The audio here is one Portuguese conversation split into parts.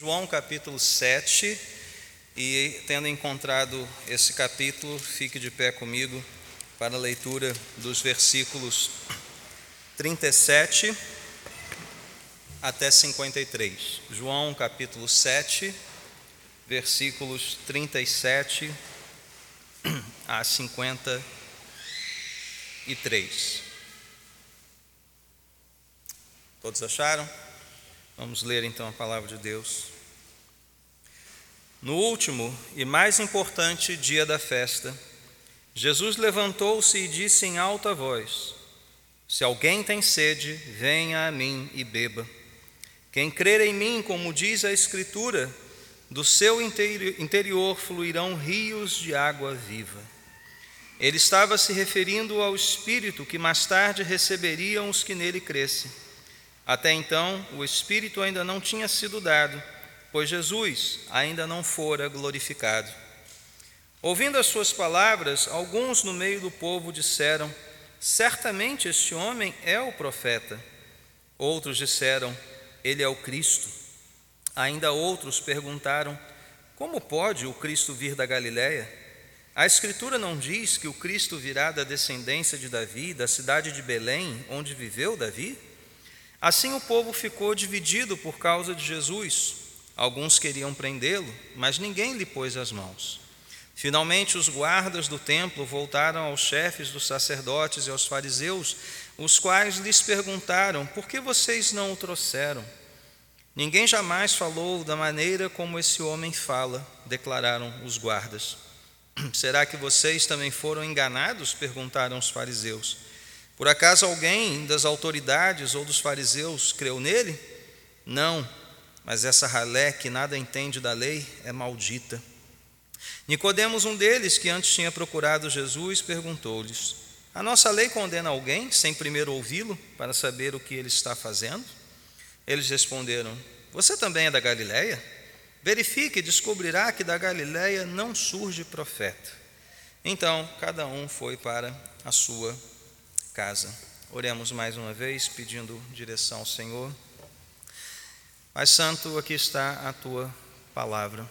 João capítulo 7, e tendo encontrado esse capítulo, fique de pé comigo para a leitura dos versículos 37 até 53. João capítulo 7, versículos 37 a 53. Todos acharam? Vamos ler então a palavra de Deus. No último e mais importante dia da festa, Jesus levantou-se e disse em alta voz: Se alguém tem sede, venha a mim e beba. Quem crer em mim, como diz a Escritura, do seu interior fluirão rios de água viva. Ele estava se referindo ao Espírito que mais tarde receberiam os que nele crescem. Até então, o Espírito ainda não tinha sido dado, pois Jesus ainda não fora glorificado. Ouvindo as suas palavras, alguns no meio do povo disseram: Certamente este homem é o profeta. Outros disseram: Ele é o Cristo. Ainda outros perguntaram: Como pode o Cristo vir da Galiléia? A Escritura não diz que o Cristo virá da descendência de Davi, da cidade de Belém, onde viveu Davi? Assim o povo ficou dividido por causa de Jesus. Alguns queriam prendê-lo, mas ninguém lhe pôs as mãos. Finalmente, os guardas do templo voltaram aos chefes dos sacerdotes e aos fariseus, os quais lhes perguntaram: Por que vocês não o trouxeram? Ninguém jamais falou da maneira como esse homem fala, declararam os guardas. Será que vocês também foram enganados? perguntaram os fariseus. Por acaso alguém das autoridades ou dos fariseus creu nele? Não, mas essa ralé que nada entende da lei é maldita. Nicodemos, um deles, que antes tinha procurado Jesus, perguntou-lhes: A nossa lei condena alguém sem primeiro ouvi-lo para saber o que ele está fazendo? Eles responderam: Você também é da Galileia? Verifique e descobrirá que da Galileia não surge profeta. Então, cada um foi para a sua casa. Oremos mais uma vez, pedindo direção ao Senhor. Pai Santo, aqui está a tua palavra.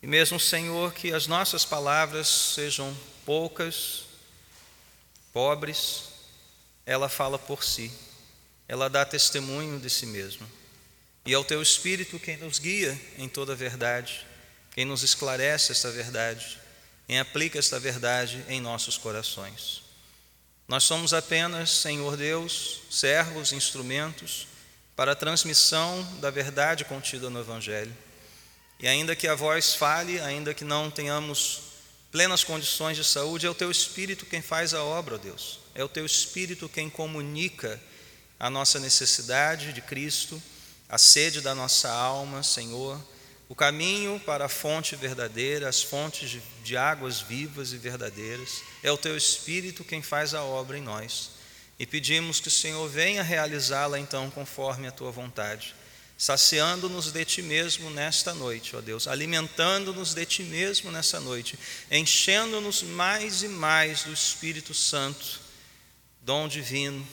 E mesmo, Senhor, que as nossas palavras sejam poucas, pobres, ela fala por si, ela dá testemunho de si mesma. E é o teu Espírito quem nos guia em toda a verdade, quem nos esclarece esta verdade, quem aplica esta verdade em nossos corações. Nós somos apenas, Senhor Deus, servos, instrumentos para a transmissão da verdade contida no Evangelho. E ainda que a voz fale, ainda que não tenhamos plenas condições de saúde, é o Teu Espírito quem faz a obra, ó Deus. É o Teu Espírito quem comunica a nossa necessidade de Cristo, a sede da nossa alma, Senhor, o caminho para a fonte verdadeira, as fontes de, de, águas vivas e verdadeiras. É o teu Espírito quem faz a obra em nós. E pedimos que o Senhor venha realizá-la então conforme a tua vontade, saciando-nos de ti mesmo nesta noite, ó Deus, alimentando-nos de ti mesmo nessa noite, enchendo-nos mais e mais do Espírito Santo, dom divino,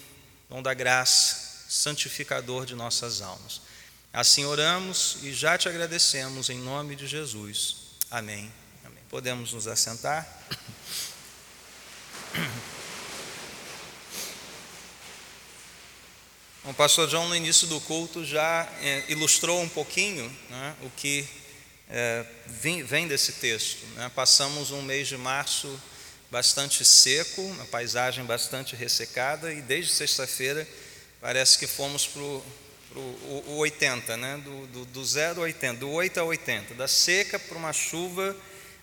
dom da graça, santificador de nossas almas. Assim oramos e já te agradecemos em nome de Jesus. Amém. Amém. Podemos nos assentar? O pastor John, no início do culto, já é, ilustrou um pouquinho né, o que é, vem, vem, desse texto. Né? Passamos um mês de março bastante seco, uma paisagem bastante ressecada, e desde sexta-feira parece que fomos para o o, o 80, né? do, do, do 0 a 80, do 8 a 80, da seca para uma chuva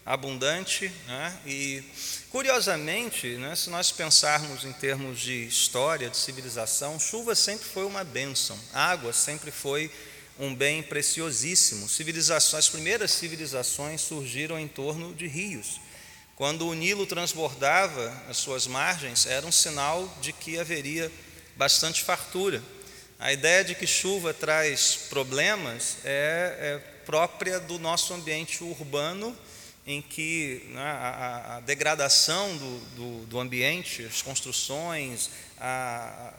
abundante. Né? E, curiosamente, né, se nós pensarmos em termos de história, de civilização, chuva sempre foi uma bênção, água sempre foi um bem preciosíssimo. Civilizações, as primeiras civilizações surgiram em torno de rios. Quando o Nilo transbordava as suas margens, era um sinal de que haveria bastante fartura. A ideia de que chuva traz problemas é, é própria do nosso ambiente urbano, em que né, a, a, degradação do, do, do, ambiente, as construções, a,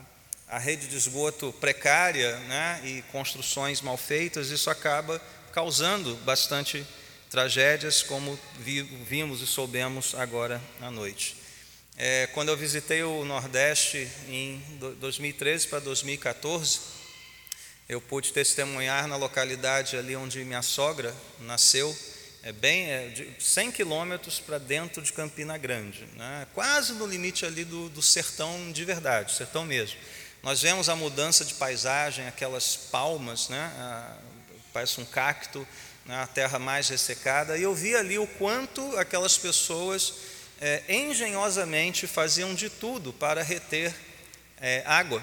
a rede de esgoto precária né, e construções mal feitas, isso acaba causando bastante tragédias, como vimos e soubemos agora à noite. É, quando eu visitei o Nordeste em 2013 para 2014, eu pude testemunhar na localidade ali onde minha sogra nasceu, é bem é, de 100 quilômetros para dentro de Campina Grande, né? quase no limite ali do, do sertão de verdade, sertão mesmo. Nós vemos a mudança de paisagem, aquelas palmas, né? parece um cacto, né? a terra mais ressecada, e eu vi ali o quanto aquelas pessoas é, engenhosamente faziam de tudo para reter é, água,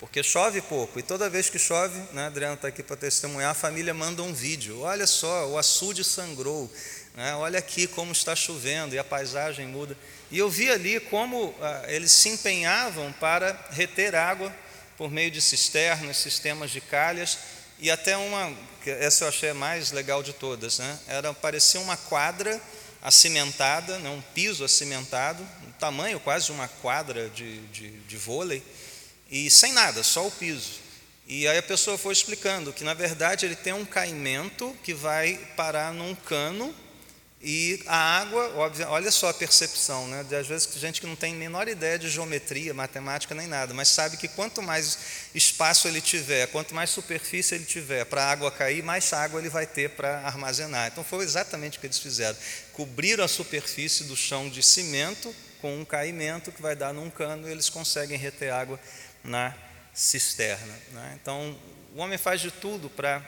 porque chove pouco, e toda vez que chove, né, Adriano está aqui para testemunhar, a família manda um vídeo, olha só, o açude sangrou, né, olha aqui como está chovendo, e a paisagem muda. E eu vi ali como ah, eles se empenhavam para reter água por meio de cisternas, sistemas de calhas e até uma, essa eu achei mais legal de todas, né? Era parecia uma quadra acimentada, né? um piso acimentado, um tamanho quase uma quadra de, de, de vôlei e sem nada, só o piso. E aí a pessoa foi explicando que na verdade ele tem um caimento que vai parar num cano e a água, olha só a percepção, né? De, às vezes gente que não tem a menor ideia de geometria, matemática nem nada, mas sabe que quanto mais espaço ele tiver, quanto mais superfície ele tiver para a água cair, mais água ele vai ter para armazenar. Então foi exatamente o que eles fizeram. Cobriram a superfície do chão de cimento com um caimento que vai dar num cano e eles conseguem reter água na cisterna. Né? Então o homem faz de tudo para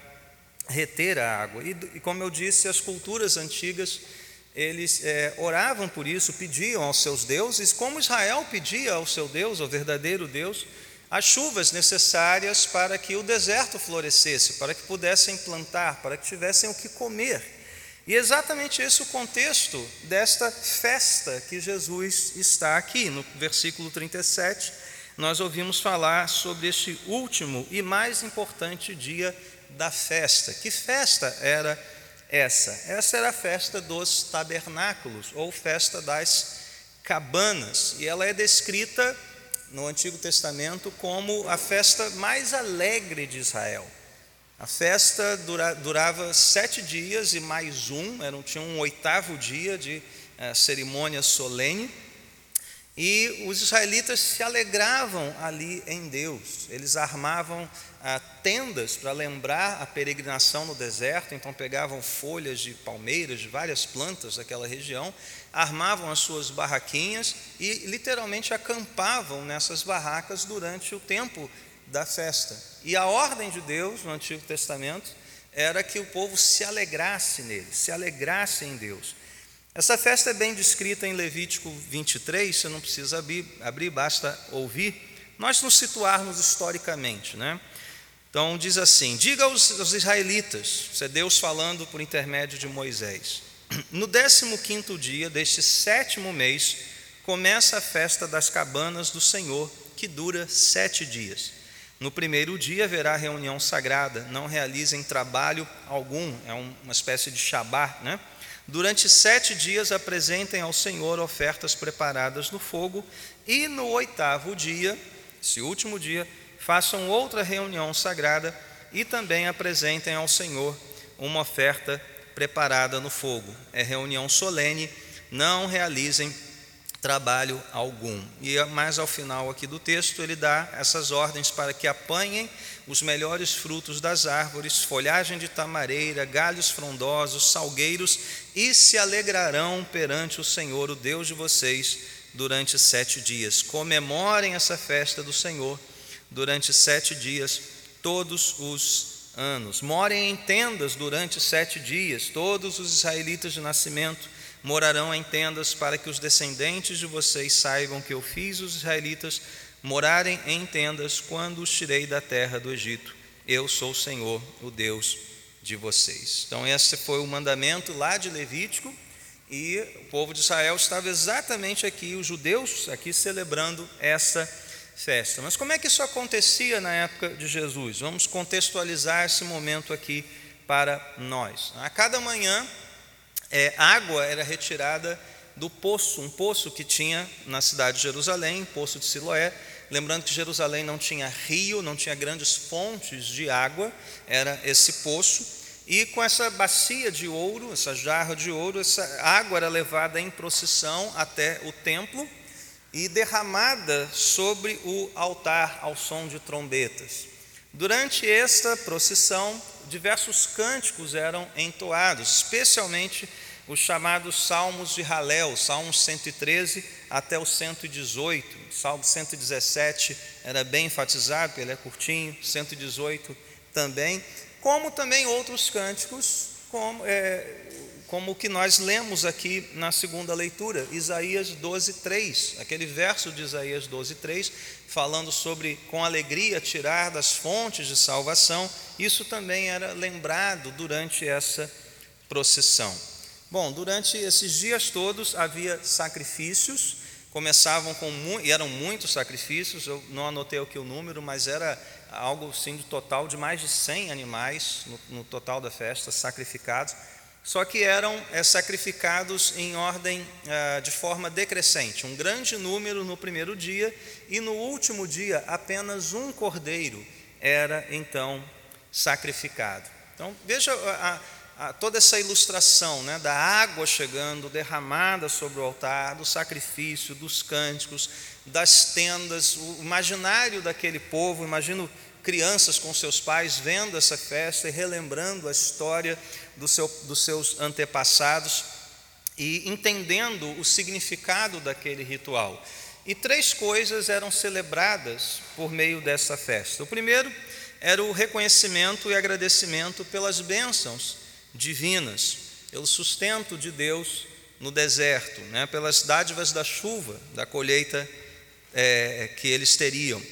reter a água. E, e, como eu disse, as culturas antigas, eles é, oravam por isso, pediam aos seus deuses, como Israel pedia ao seu Deus, ao verdadeiro Deus, as chuvas necessárias para que o deserto florescesse, para que pudessem plantar, para que tivessem o que comer. E exatamente esse o contexto desta festa que Jesus está aqui, no versículo 37, nós ouvimos falar sobre este último e mais importante dia da festa. Que festa era essa? Essa era a festa dos tabernáculos, ou festa das cabanas, e ela é descrita no Antigo Testamento como a festa mais alegre de Israel. A festa dura, durava sete dias e mais um, era, tinha um oitavo dia de eh, cerimônia solene, e os israelitas se alegravam ali em Deus, eles armavam ah, tendas para lembrar a peregrinação no deserto, então pegavam folhas de palmeiras, de várias plantas daquela região, armavam as suas barraquinhas e literalmente acampavam nessas barracas durante o tempo da festa. E a ordem de Deus no Antigo Testamento era que o povo se alegrasse nele, se alegrasse em Deus. Essa festa é bem descrita em Levítico 23, você não precisa abrir, basta ouvir. Nós nos situarmos historicamente, né? Então diz assim: diga aos, aos israelitas, isso é Deus falando por intermédio de Moisés. No 15 dia deste sétimo mês, começa a festa das cabanas do Senhor, que dura sete dias. No primeiro dia haverá reunião sagrada, não realizem trabalho algum, é uma espécie de shabá, né? Durante sete dias apresentem ao Senhor ofertas preparadas no fogo, e no oitavo dia, esse último dia, façam outra reunião sagrada e também apresentem ao Senhor uma oferta preparada no fogo. É reunião solene, não realizem trabalho algum. E mais ao final aqui do texto, ele dá essas ordens para que apanhem os melhores frutos das árvores, folhagem de tamareira, galhos frondosos, salgueiros, e se alegrarão perante o Senhor, o Deus de vocês, durante sete dias. Comemorem essa festa do Senhor durante sete dias, todos os anos. Morem em tendas durante sete dias. Todos os israelitas de nascimento morarão em tendas, para que os descendentes de vocês saibam que eu fiz os israelitas morarem em tendas quando os tirei da terra do Egito. Eu sou o Senhor, o Deus de vocês. Então, esse foi o mandamento lá de Levítico. E o povo de Israel estava exatamente aqui, os judeus aqui celebrando essa festa. Mas como é que isso acontecia na época de Jesus? Vamos contextualizar esse momento aqui para nós. A cada manhã, é, água era retirada do poço, um poço que tinha na cidade de Jerusalém, poço de Siloé, lembrando que Jerusalém não tinha rio, não tinha grandes fontes de água, era esse poço, e com essa bacia de ouro, essa jarra de ouro, essa água era levada em procissão até o templo e derramada sobre o altar ao som de trombetas. Durante esta procissão, diversos cânticos eram entoados, especialmente os chamados Salmos de Halel, Salmos 113 até o 118. Salmo 117 era bem enfatizado, ele é curtinho, 118 também, como também outros cânticos, como, é, como o que nós lemos aqui na segunda leitura, Isaías 12, 3, aquele verso de Isaías 12, 3, falando sobre com alegria tirar das fontes de salvação, isso também era lembrado durante essa procissão. Bom, durante esses dias todos havia sacrifícios, começavam com e eram muitos sacrifícios, eu não anotei aqui o número, mas era algo sim de total de mais de 100 animais no, no total da festa sacrificados, só que eram é, sacrificados em ordem é, de forma decrescente, um grande número no primeiro dia e no último dia apenas um cordeiro era então sacrificado. Então veja a, toda essa ilustração né, da água chegando, derramada sobre o altar, do sacrifício, dos cânticos, das tendas, o imaginário daquele povo, imagino crianças com seus pais vendo essa festa e relembrando a história do seu, dos seus antepassados e entendendo o significado daquele ritual. E três coisas eram celebradas por meio dessa festa. O primeiro era o reconhecimento e agradecimento pelas bênçãos divinas, pelo sustento de Deus no deserto, né, pelas dádivas da chuva, da colheita é, que eles teriam.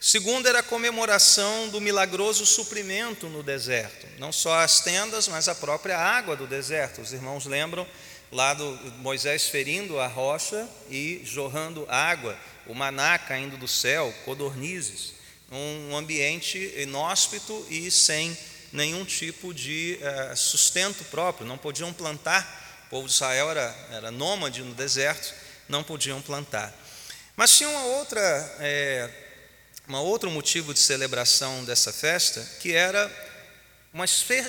Segundo era a comemoração do milagroso suprimento no deserto, não só as tendas, mas a própria água do deserto. Os irmãos lembram lá do Moisés ferindo a rocha e jorrando água, o maná caindo do céu, codornizes, um ambiente inóspito e sem nenhum tipo de é, sustento próprio, não podiam plantar. O povo de Israel era, era nômade no deserto, não podiam plantar. Mas tinha uma outra, é, uma outro motivo de celebração dessa festa, que era uma,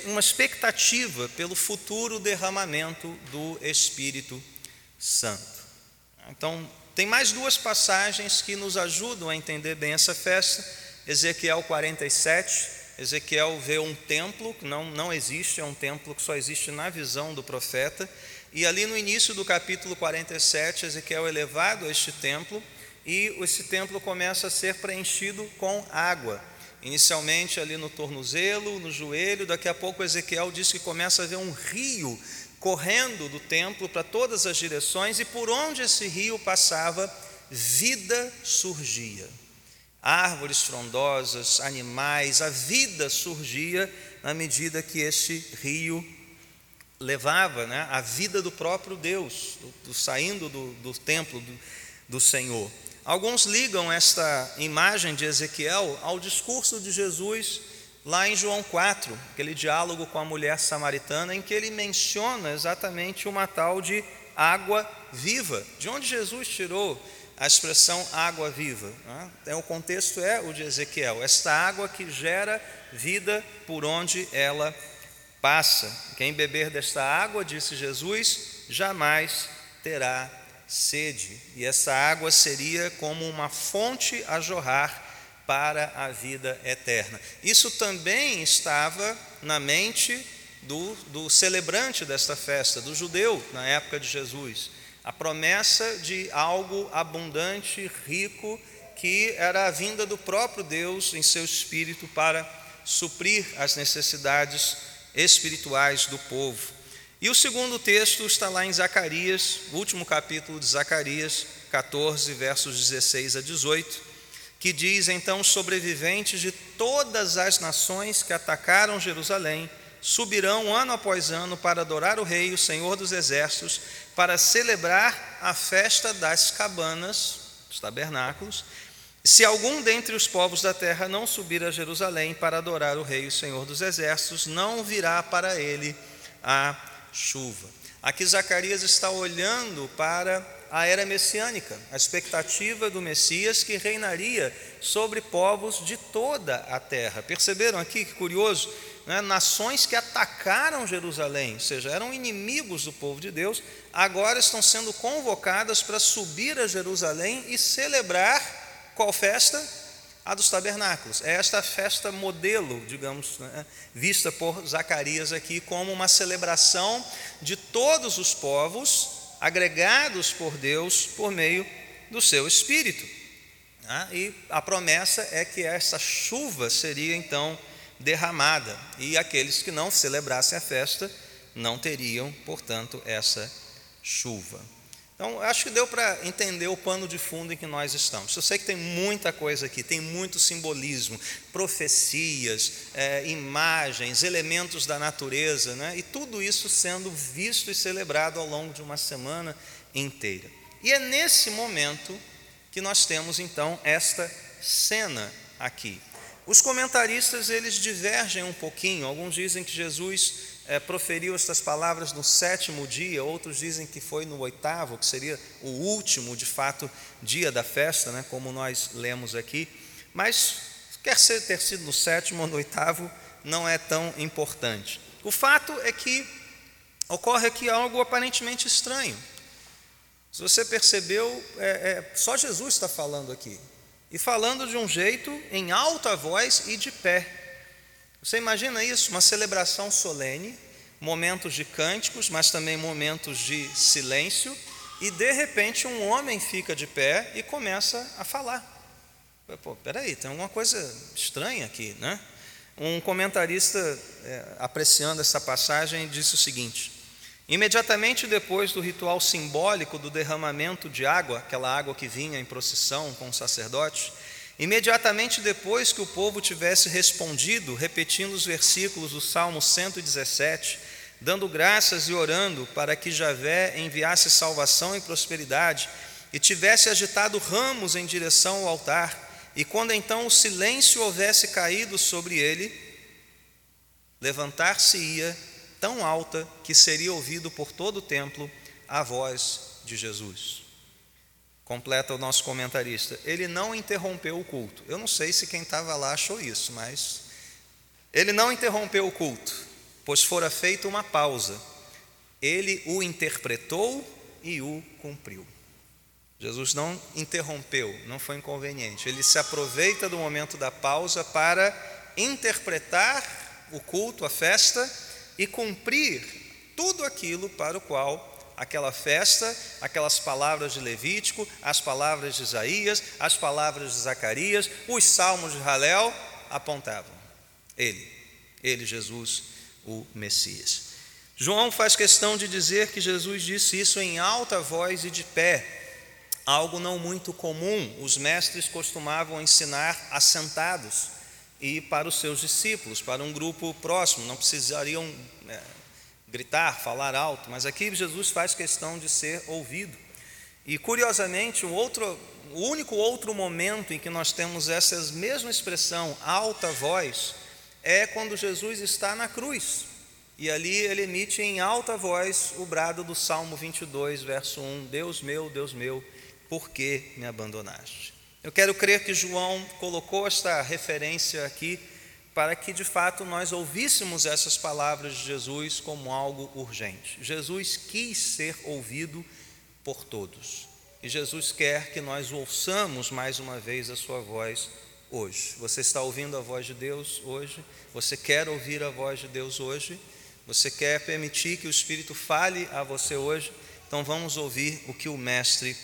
uma expectativa pelo futuro derramamento do Espírito Santo. Então, tem mais duas passagens que nos ajudam a entender bem essa festa. Ezequiel 47, Ezequiel vê um templo que não, não existe, é um templo que só existe na visão do profeta. E ali no início do capítulo 47, Ezequiel é levado a este templo e esse templo começa a ser preenchido com água. Inicialmente ali no tornozelo, no joelho, daqui a pouco Ezequiel diz que começa a ver um rio correndo do templo para todas as direções e por onde esse rio passava, vida surgia árvores frondosas, animais, a vida surgia na medida que este rio levava né, a vida do próprio Deus, do, do saindo do, do templo do, do Senhor. Alguns ligam esta imagem de Ezequiel ao discurso de Jesus lá em João 4, aquele diálogo com a mulher samaritana, em que ele menciona exatamente uma tal de água viva. De onde Jesus tirou a expressão água viva. Né? Então, o contexto é o de Ezequiel, esta água que gera vida por onde ela passa. Quem beber desta água, disse Jesus, jamais terá sede. E essa água seria como uma fonte a jorrar para a vida eterna. Isso também estava na mente do, do celebrante desta festa, do judeu, na época de Jesus a promessa de algo abundante, rico, que era a vinda do próprio Deus em seu espírito para suprir as necessidades espirituais do povo. E o segundo texto está lá em Zacarias, último capítulo de Zacarias 14, versos 16 a 18, que diz: Então, sobreviventes de todas as nações que atacaram Jerusalém subirão ano após ano para adorar o Rei, o Senhor dos Exércitos, para celebrar a festa das cabanas, dos tabernáculos, se algum dentre os povos da terra não subir a Jerusalém para adorar o Rei, o Senhor dos Exércitos, não virá para ele a chuva. Aqui Zacarias está olhando para a era messiânica, a expectativa do Messias que reinaria sobre povos de toda a terra. Perceberam aqui que curioso? Né? Nações que atacaram Jerusalém, ou seja, eram inimigos do povo de Deus, agora estão sendo convocadas para subir a Jerusalém e celebrar qual festa? A dos tabernáculos. É esta festa modelo, digamos, né? vista por Zacarias aqui como uma celebração de todos os povos agregados por Deus por meio do seu Espírito. Ah, e a promessa é que essa chuva seria então derramada, e aqueles que não celebrassem a festa não teriam, portanto, essa chuva. Então, acho que deu para entender o pano de fundo em que nós estamos. Eu sei que tem muita coisa aqui, tem muito simbolismo, profecias, é, imagens, elementos da natureza, né? e tudo isso sendo visto e celebrado ao longo de uma semana inteira. E é nesse momento que nós temos então esta cena aqui. Os comentaristas eles divergem um pouquinho. Alguns dizem que Jesus é, proferiu estas palavras no sétimo dia, outros dizem que foi no oitavo, que seria o último, de fato, dia da festa, né, como nós lemos aqui. Mas, quer ser, ter sido no sétimo ou no oitavo, não é tão importante. O fato é que ocorre aqui algo aparentemente estranho. Se você percebeu, é, é, só Jesus está falando aqui. E falando de um jeito em alta voz e de pé. Você imagina isso? Uma celebração solene, momentos de cânticos, mas também momentos de silêncio, e de repente um homem fica de pé e começa a falar. Pô, peraí, tem alguma coisa estranha aqui, né? Um comentarista, é, apreciando essa passagem, disse o seguinte: imediatamente depois do ritual simbólico do derramamento de água, aquela água que vinha em procissão com o sacerdote, Imediatamente depois que o povo tivesse respondido, repetindo os versículos do Salmo 117, dando graças e orando para que Javé enviasse salvação e prosperidade, e tivesse agitado ramos em direção ao altar, e quando então o silêncio houvesse caído sobre ele, levantar-se-ia tão alta que seria ouvido por todo o templo a voz de Jesus. Completa o nosso comentarista. Ele não interrompeu o culto. Eu não sei se quem estava lá achou isso, mas ele não interrompeu o culto, pois fora feita uma pausa. Ele o interpretou e o cumpriu. Jesus não interrompeu, não foi inconveniente. Ele se aproveita do momento da pausa para interpretar o culto, a festa e cumprir tudo aquilo para o qual aquela festa, aquelas palavras de Levítico, as palavras de Isaías, as palavras de Zacarias, os salmos de Halel apontavam. Ele, ele, Jesus, o Messias. João faz questão de dizer que Jesus disse isso em alta voz e de pé, algo não muito comum. Os mestres costumavam ensinar assentados e para os seus discípulos, para um grupo próximo, não precisariam é, gritar, falar alto, mas aqui Jesus faz questão de ser ouvido. E curiosamente, o, outro, o único outro momento em que nós temos essa mesma expressão, alta voz, é quando Jesus está na cruz. E ali ele emite em alta voz o brado do Salmo 22, verso 1: Deus meu, Deus meu, por que me abandonaste? Eu quero crer que João colocou esta referência aqui para que de fato nós ouvíssemos essas palavras de Jesus como algo urgente. Jesus quis ser ouvido por todos. E Jesus quer que nós ouçamos mais uma vez a sua voz hoje. Você está ouvindo a voz de Deus hoje? Você quer ouvir a voz de Deus hoje? Você quer permitir que o Espírito fale a você hoje? Então vamos ouvir o que o Mestre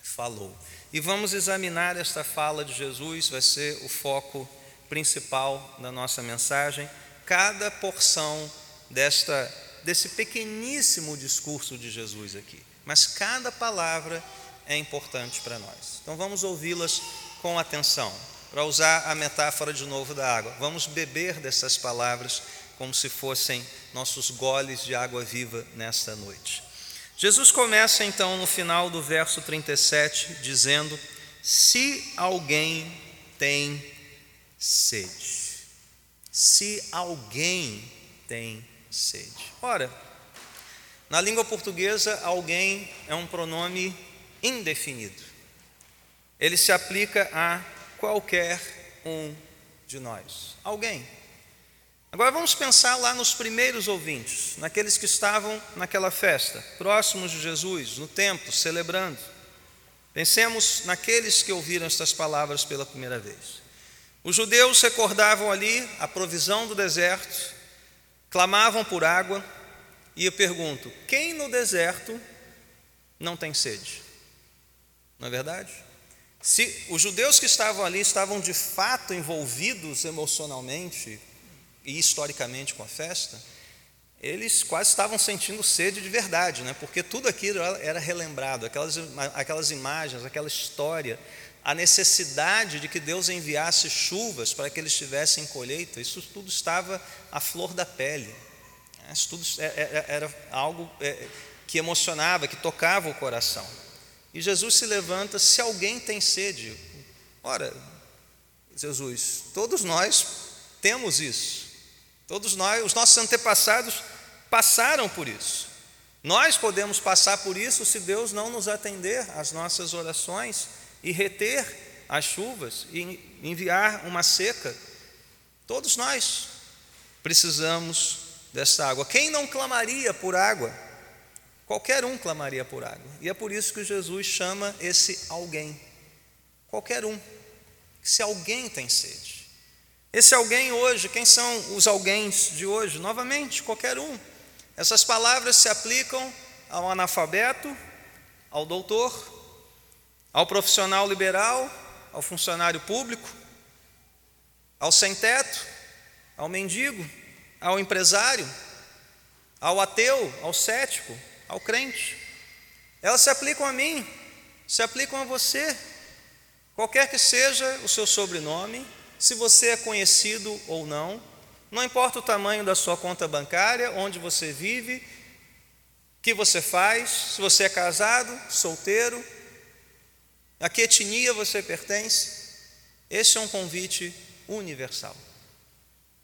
falou. E vamos examinar esta fala de Jesus, vai ser o foco principal da nossa mensagem, cada porção desta desse pequeníssimo discurso de Jesus aqui. Mas cada palavra é importante para nós. Então vamos ouvi-las com atenção. Para usar a metáfora de novo da água, vamos beber dessas palavras como se fossem nossos goles de água viva nesta noite. Jesus começa então no final do verso 37 dizendo: Se alguém tem sede. Se alguém tem sede. Ora, na língua portuguesa, alguém é um pronome indefinido. Ele se aplica a qualquer um de nós. Alguém. Agora vamos pensar lá nos primeiros ouvintes, naqueles que estavam naquela festa, próximos de Jesus, no templo, celebrando. Pensemos naqueles que ouviram estas palavras pela primeira vez. Os judeus recordavam ali a provisão do deserto, clamavam por água, e eu pergunto: quem no deserto não tem sede? Não é verdade? Se os judeus que estavam ali estavam de fato envolvidos emocionalmente e historicamente com a festa, eles quase estavam sentindo sede de verdade, né? porque tudo aquilo era relembrado, aquelas, aquelas imagens, aquela história, a necessidade de que Deus enviasse chuvas para que eles tivessem colheita, isso tudo estava à flor da pele. Isso tudo é, é, é, era algo que emocionava, que tocava o coração. E Jesus se levanta, se alguém tem sede, ora, Jesus, todos nós temos isso. Todos nós, os nossos antepassados passaram por isso. Nós podemos passar por isso se Deus não nos atender às nossas orações e reter as chuvas e enviar uma seca. Todos nós precisamos dessa água. Quem não clamaria por água? Qualquer um clamaria por água. E é por isso que Jesus chama esse alguém. Qualquer um. Se alguém tem sede. Esse alguém hoje, quem são os alguém de hoje? Novamente, qualquer um. Essas palavras se aplicam ao analfabeto, ao doutor, ao profissional liberal, ao funcionário público, ao sem-teto, ao mendigo, ao empresário, ao ateu, ao cético, ao crente. Elas se aplicam a mim, se aplicam a você, qualquer que seja o seu sobrenome, se você é conhecido ou não, não importa o tamanho da sua conta bancária, onde você vive, o que você faz, se você é casado, solteiro, a que etnia você pertence, esse é um convite universal.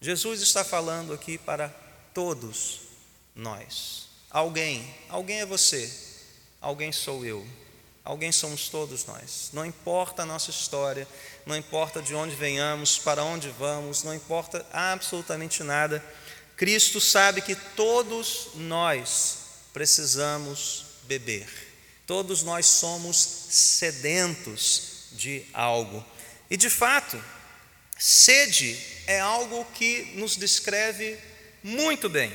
Jesus está falando aqui para todos nós. Alguém, alguém é você, alguém sou eu. Alguém somos todos nós. Não importa a nossa história, não importa de onde venhamos, para onde vamos, não importa absolutamente nada. Cristo sabe que todos nós precisamos beber. Todos nós somos sedentos de algo. E de fato, sede é algo que nos descreve muito bem.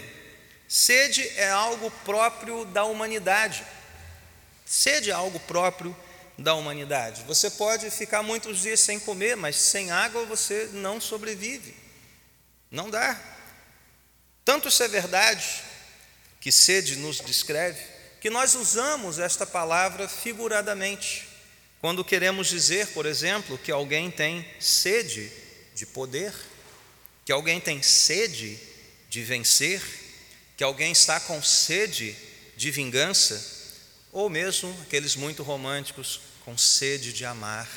Sede é algo próprio da humanidade. Sede algo próprio da humanidade. Você pode ficar muitos dias sem comer, mas sem água você não sobrevive. Não dá. Tanto isso é verdade, que sede nos descreve, que nós usamos esta palavra figuradamente. Quando queremos dizer, por exemplo, que alguém tem sede de poder, que alguém tem sede de vencer, que alguém está com sede de vingança, ou mesmo aqueles muito românticos com sede de amar,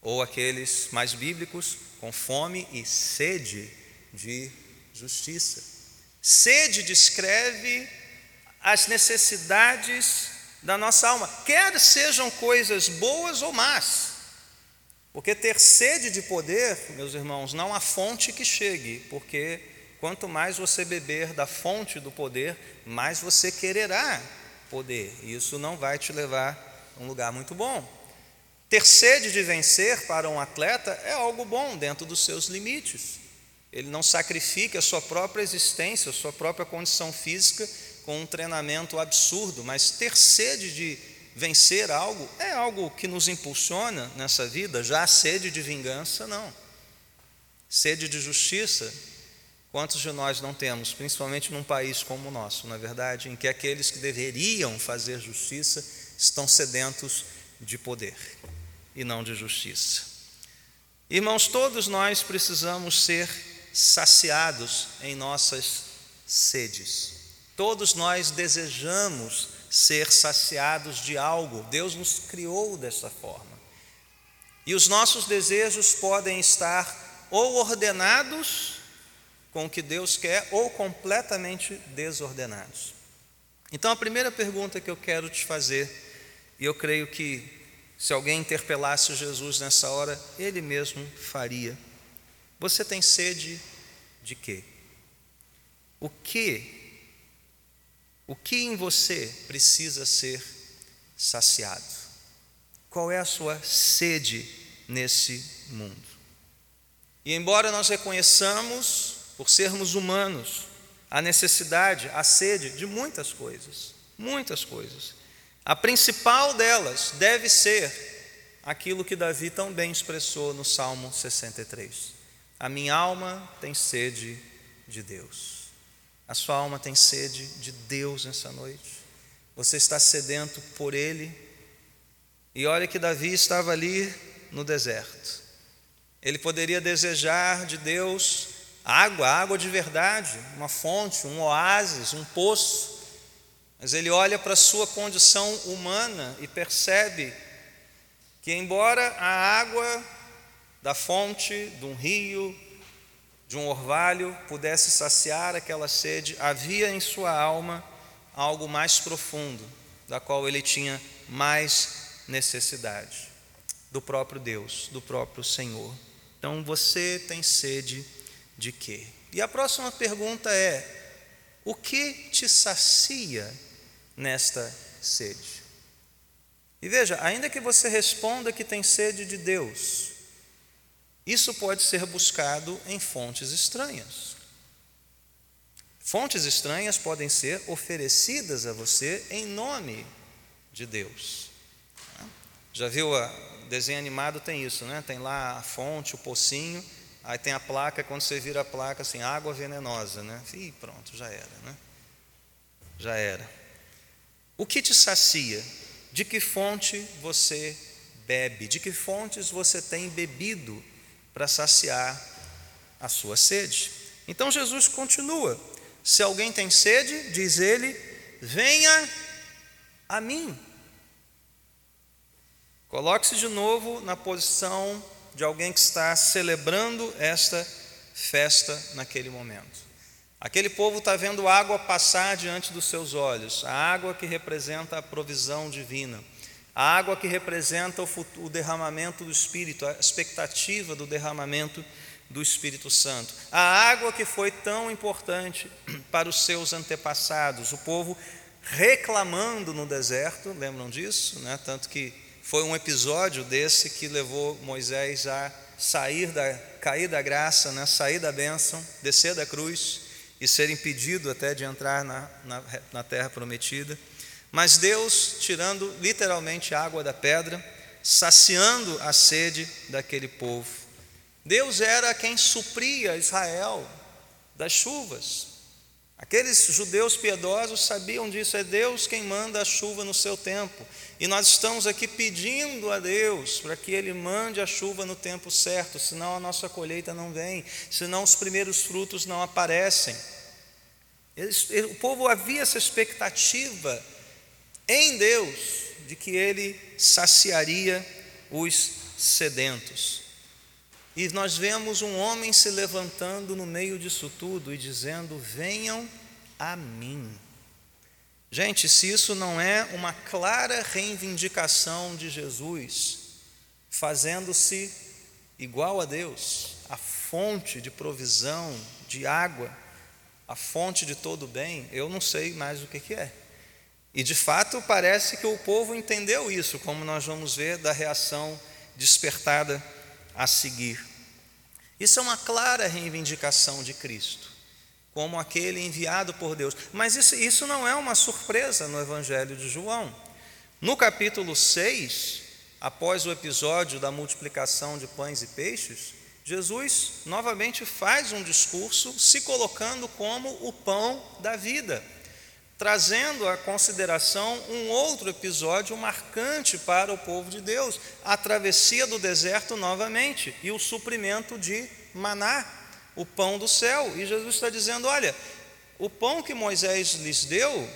ou aqueles mais bíblicos com fome e sede de justiça. Sede descreve as necessidades da nossa alma, quer sejam coisas boas ou más. Porque ter sede de poder, meus irmãos, não há fonte que chegue, porque quanto mais você beber da fonte do poder, mais você quererá poder. E isso não vai te levar a um lugar muito bom. Ter sede de vencer para um atleta é algo bom dentro dos seus limites. Ele não sacrifica a sua própria existência, a sua própria condição física com um treinamento absurdo, mas ter sede de vencer algo é algo que nos impulsiona nessa vida, já a sede de vingança não. Sede de justiça Quantos de nós não temos, principalmente num país como o nosso, na é verdade, em que aqueles que deveriam fazer justiça estão sedentos de poder e não de justiça? Irmãos, todos nós precisamos ser saciados em nossas sedes. Todos nós desejamos ser saciados de algo. Deus nos criou dessa forma. E os nossos desejos podem estar ou ordenados com o que Deus quer ou completamente desordenados. Então, a primeira pergunta que eu quero te fazer E eu creio que se alguém interpelasse Jesus nessa hora, ele mesmo faria. Você tem sede de quê? O que o que em você precisa ser saciado? Qual é a sua sede nesse mundo? E embora nós reconheçamos, por sermos humanos, a necessidade, a sede de muitas coisas, muitas coisas. A principal delas deve ser aquilo que Davi tão bem expressou no Salmo 63. A minha alma tem sede de Deus. A sua alma tem sede de Deus nessa noite. Você está sedento por Ele. E olha que Davi estava ali no deserto. Ele poderia desejar de Deus água, água de verdade, uma fonte, um oásis, um poço. Mas ele olha para a sua condição humana e percebe que, embora a água da fonte, de um rio, de um orvalho pudesse saciar aquela sede, havia em sua alma algo mais profundo, da qual ele tinha mais necessidade, do próprio Deus, do próprio Senhor. Então você tem sede de quê? E a próxima pergunta é: o que te sacia nesta sede? E veja, ainda que você responda que tem sede de Deus, isso pode ser buscado em fontes estranhas. Fontes estranhas podem ser oferecidas a você em nome de Deus. Já viu o desenho animado tem isso, né? Tem lá a fonte, o pocinho, Aí tem a placa, quando você vira a placa, assim, água venenosa, né? E pronto, já era, né? Já era. O que te sacia? De que fonte você bebe? De que fontes você tem bebido para saciar a sua sede? Então Jesus continua: se alguém tem sede, diz ele, venha a mim. Coloque-se de novo na posição de alguém que está celebrando esta festa naquele momento. Aquele povo está vendo água passar diante dos seus olhos, a água que representa a provisão divina, a água que representa o, derramamento do Espírito, a expectativa do derramamento do Espírito Santo, a água que foi tão importante para os seus antepassados, o povo reclamando no deserto, lembram disso? Né? Tanto que foi um episódio desse que levou Moisés a sair da, cair da graça, né, sair da bênção, descer da cruz e ser impedido até de entrar na, na, na terra prometida. Mas Deus, tirando literalmente a água da pedra, saciando a sede daquele povo. Deus era quem supria Israel das chuvas, Aqueles judeus piedosos sabiam disso, é Deus quem manda a chuva no seu tempo. E nós estamos aqui pedindo a Deus para que Ele mande a chuva no tempo certo, senão a nossa colheita não vem, senão os primeiros frutos não aparecem. O povo havia essa expectativa em Deus de que Ele saciaria os sedentos. E nós vemos um homem se levantando no meio disso tudo e dizendo: Venham a mim. Gente, se isso não é uma clara reivindicação de Jesus, fazendo-se igual a Deus, a fonte de provisão, de água, a fonte de todo bem, eu não sei mais o que, que é. E de fato parece que o povo entendeu isso, como nós vamos ver da reação despertada a seguir. Isso é uma clara reivindicação de Cristo, como aquele enviado por Deus. Mas isso, isso não é uma surpresa no Evangelho de João. No capítulo 6, após o episódio da multiplicação de pães e peixes, Jesus novamente faz um discurso se colocando como o pão da vida trazendo à consideração um outro episódio marcante para o povo de Deus, a travessia do deserto novamente e o suprimento de maná, o pão do céu. E Jesus está dizendo: olha, o pão que Moisés lhes deu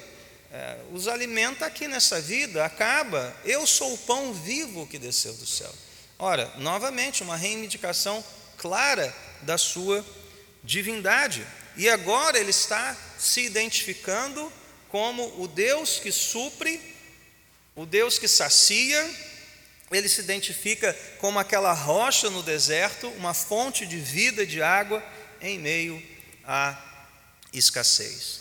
é, os alimenta aqui nessa vida, acaba. Eu sou o pão vivo que desceu do céu. Ora, novamente, uma reivindicação clara da sua divindade. E agora ele está se identificando como o Deus que supre O Deus que sacia, ele se identifica como aquela rocha no deserto, uma fonte de vida de água em meio à escassez.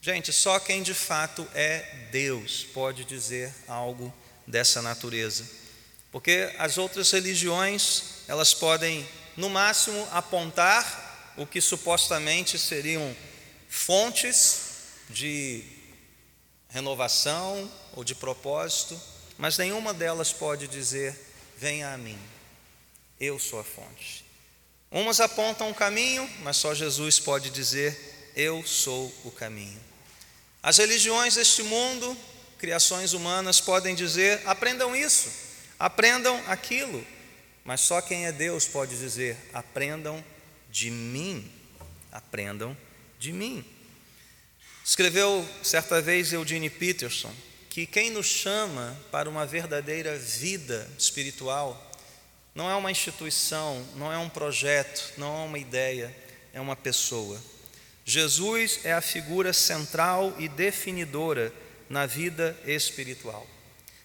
Gente, só quem de fato é Deus pode dizer algo dessa natureza. Porque as outras religiões, elas podem no máximo apontar o que supostamente seriam fontes de renovação ou de propósito, mas nenhuma delas pode dizer: venha a mim, eu sou a fonte. Umas apontam o caminho, mas só Jesus pode dizer: eu sou o caminho. As religiões deste mundo, criações humanas, podem dizer: aprendam isso, aprendam aquilo, mas só quem é Deus pode dizer: aprendam de mim, aprendam de mim. Escreveu certa vez Eugene Peterson que quem nos chama para uma verdadeira vida espiritual não é uma instituição, não é um projeto, não é uma ideia, é uma pessoa. Jesus é a figura central e definidora na vida espiritual.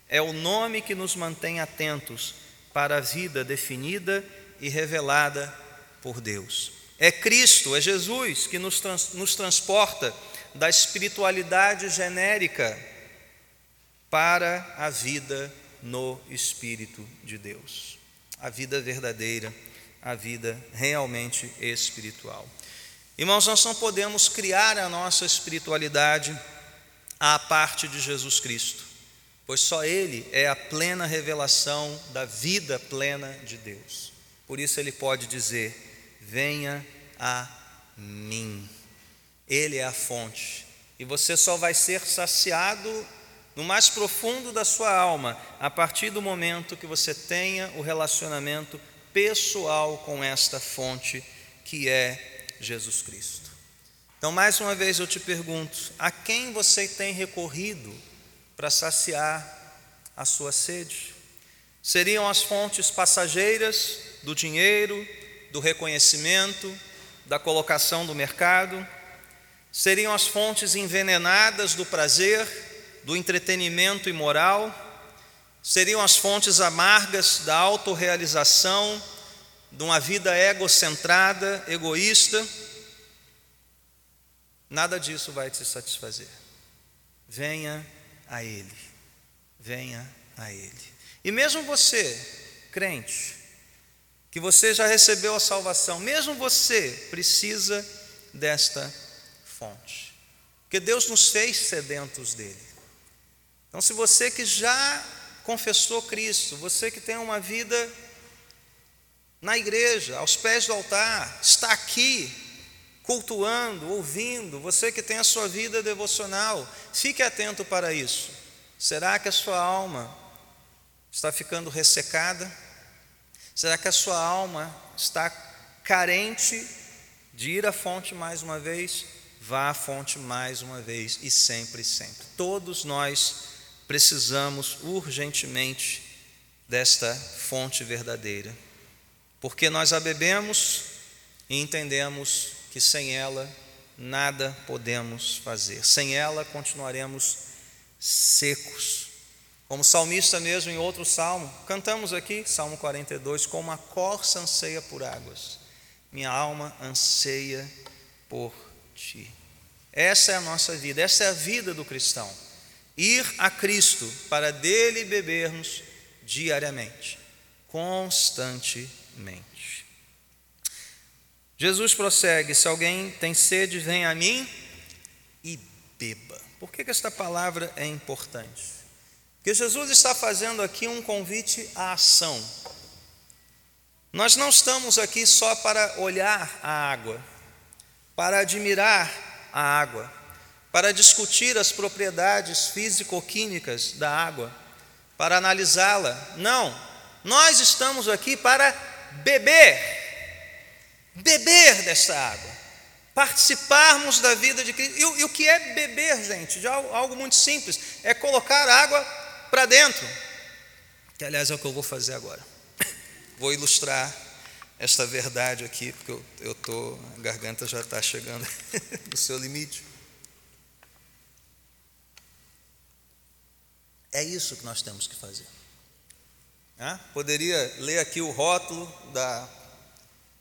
É o nome que nos mantém atentos para a vida definida e revelada por Deus. É Cristo, é Jesus que nos, trans, nos transporta da espiritualidade genérica para a vida no Espírito de Deus, a vida verdadeira, a vida realmente espiritual. Irmãos, nós não podemos criar a nossa espiritualidade à parte de Jesus Cristo, pois só Ele é a plena revelação da vida plena de Deus. Por isso Ele pode dizer: Venha a mim. Ele é a fonte, e você só vai ser saciado no mais profundo da sua alma, a partir do momento que você tenha o relacionamento pessoal com esta fonte que é Jesus Cristo. Então, mais uma vez eu te pergunto: a quem você tem recorrido para saciar a sua sede? Seriam as fontes passageiras do dinheiro, do reconhecimento, da colocação do mercado? Seriam as fontes envenenadas do prazer? Do entretenimento imoral, seriam as fontes amargas da autorrealização, de uma vida egocentrada, egoísta. Nada disso vai te satisfazer. Venha a Ele, venha a Ele. E mesmo você, crente, que você já recebeu a salvação, mesmo você precisa desta fonte, porque Deus nos fez sedentos dele. Então, se você que já confessou Cristo, você que tem uma vida na igreja, aos pés do altar, está aqui cultuando, ouvindo, você que tem a sua vida devocional, fique atento para isso. Será que a sua alma está ficando ressecada? Será que a sua alma está carente de ir à fonte mais uma vez? Vá à fonte mais uma vez e sempre, sempre. Todos nós precisamos urgentemente desta fonte verdadeira, porque nós a bebemos e entendemos que sem ela nada podemos fazer, sem ela continuaremos secos. Como salmista mesmo em outro salmo, cantamos aqui, Salmo 42, como a corça anseia por águas, minha alma anseia por ti. Essa é a nossa vida, essa é a vida do cristão ir a Cristo para dele bebermos diariamente, constantemente. Jesus prossegue: se alguém tem sede, vem a mim e beba. Por que, que esta palavra é importante? Porque Jesus está fazendo aqui um convite à ação. Nós não estamos aqui só para olhar a água, para admirar a água, para discutir as propriedades físico-químicas da água, para analisá-la. Não, nós estamos aqui para beber, beber dessa água, participarmos da vida de Cristo. E, e o que é beber, gente? Já algo muito simples, é colocar água para dentro, que aliás é o que eu vou fazer agora. Vou ilustrar esta verdade aqui, porque eu, tô, a garganta já está chegando no seu limite. É isso que nós temos que fazer. Poderia ler aqui o rótulo da